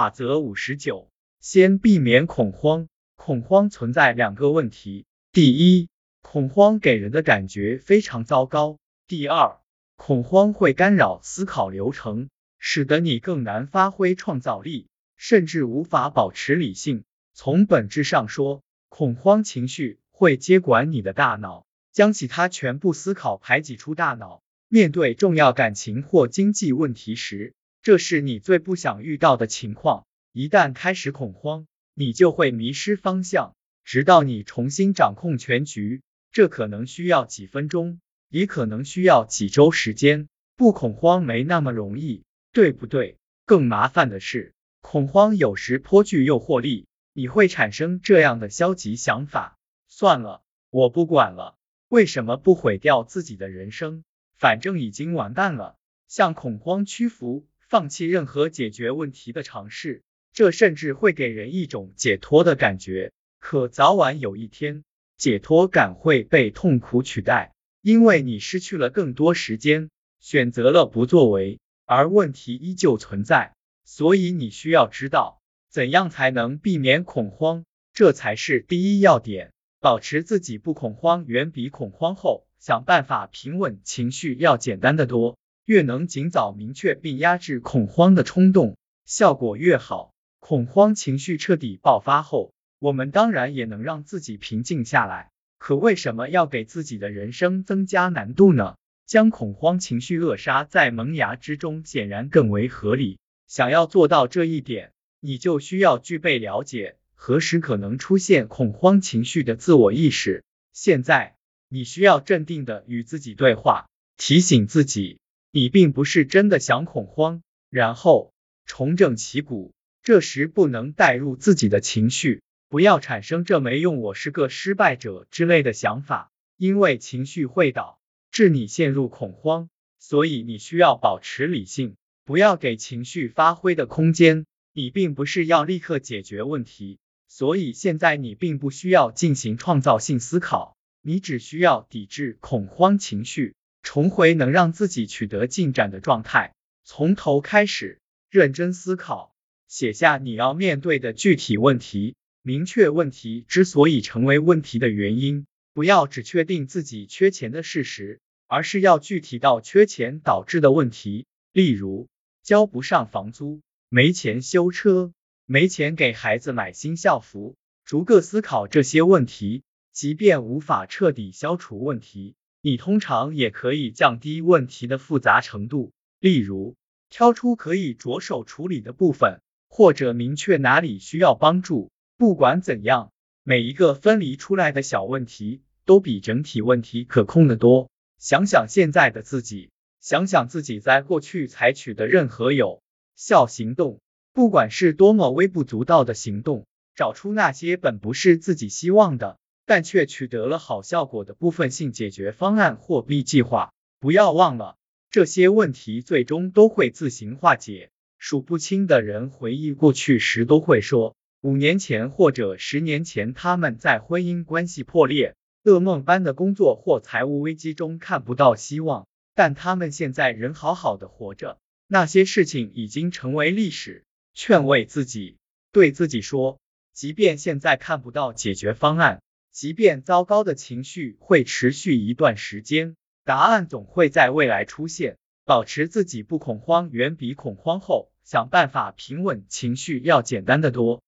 法则五十九，先避免恐慌。恐慌存在两个问题：第一，恐慌给人的感觉非常糟糕；第二，恐慌会干扰思考流程，使得你更难发挥创造力，甚至无法保持理性。从本质上说，恐慌情绪会接管你的大脑，将其他全部思考排挤出大脑。面对重要感情或经济问题时，这是你最不想遇到的情况。一旦开始恐慌，你就会迷失方向，直到你重新掌控全局。这可能需要几分钟，也可能需要几周时间。不恐慌没那么容易，对不对？更麻烦的是，恐慌有时颇具诱惑力，你会产生这样的消极想法：算了，我不管了。为什么不毁掉自己的人生？反正已经完蛋了，向恐慌屈服，放弃任何解决问题的尝试，这甚至会给人一种解脱的感觉。可早晚有一天，解脱感会被痛苦取代，因为你失去了更多时间，选择了不作为，而问题依旧存在。所以你需要知道，怎样才能避免恐慌，这才是第一要点。保持自己不恐慌，远比恐慌后。想办法平稳情绪要简单的多，越能尽早明确并压制恐慌的冲动，效果越好。恐慌情绪彻底爆发后，我们当然也能让自己平静下来。可为什么要给自己的人生增加难度呢？将恐慌情绪扼杀在萌芽之中，显然更为合理。想要做到这一点，你就需要具备了解何时可能出现恐慌情绪的自我意识。现在。你需要镇定的与自己对话，提醒自己，你并不是真的想恐慌，然后重整旗鼓。这时不能带入自己的情绪，不要产生这没用，我是个失败者之类的想法，因为情绪会导致你陷入恐慌。所以你需要保持理性，不要给情绪发挥的空间。你并不是要立刻解决问题，所以现在你并不需要进行创造性思考。你只需要抵制恐慌情绪，重回能让自己取得进展的状态，从头开始认真思考，写下你要面对的具体问题，明确问题之所以成为问题的原因，不要只确定自己缺钱的事实，而是要具体到缺钱导致的问题，例如交不上房租、没钱修车、没钱给孩子买新校服，逐个思考这些问题。即便无法彻底消除问题，你通常也可以降低问题的复杂程度。例如，挑出可以着手处理的部分，或者明确哪里需要帮助。不管怎样，每一个分离出来的小问题，都比整体问题可控的多。想想现在的自己，想想自己在过去采取的任何有效行动，不管是多么微不足道的行动，找出那些本不是自己希望的。但却取得了好效果的部分性解决方案或币计划。不要忘了，这些问题最终都会自行化解。数不清的人回忆过去时都会说，五年前或者十年前他们在婚姻关系破裂、噩梦般的工作或财务危机中看不到希望，但他们现在仍好好的活着。那些事情已经成为历史。劝慰自己，对自己说，即便现在看不到解决方案。即便糟糕的情绪会持续一段时间，答案总会在未来出现。保持自己不恐慌，远比恐慌后想办法平稳情绪要简单的多。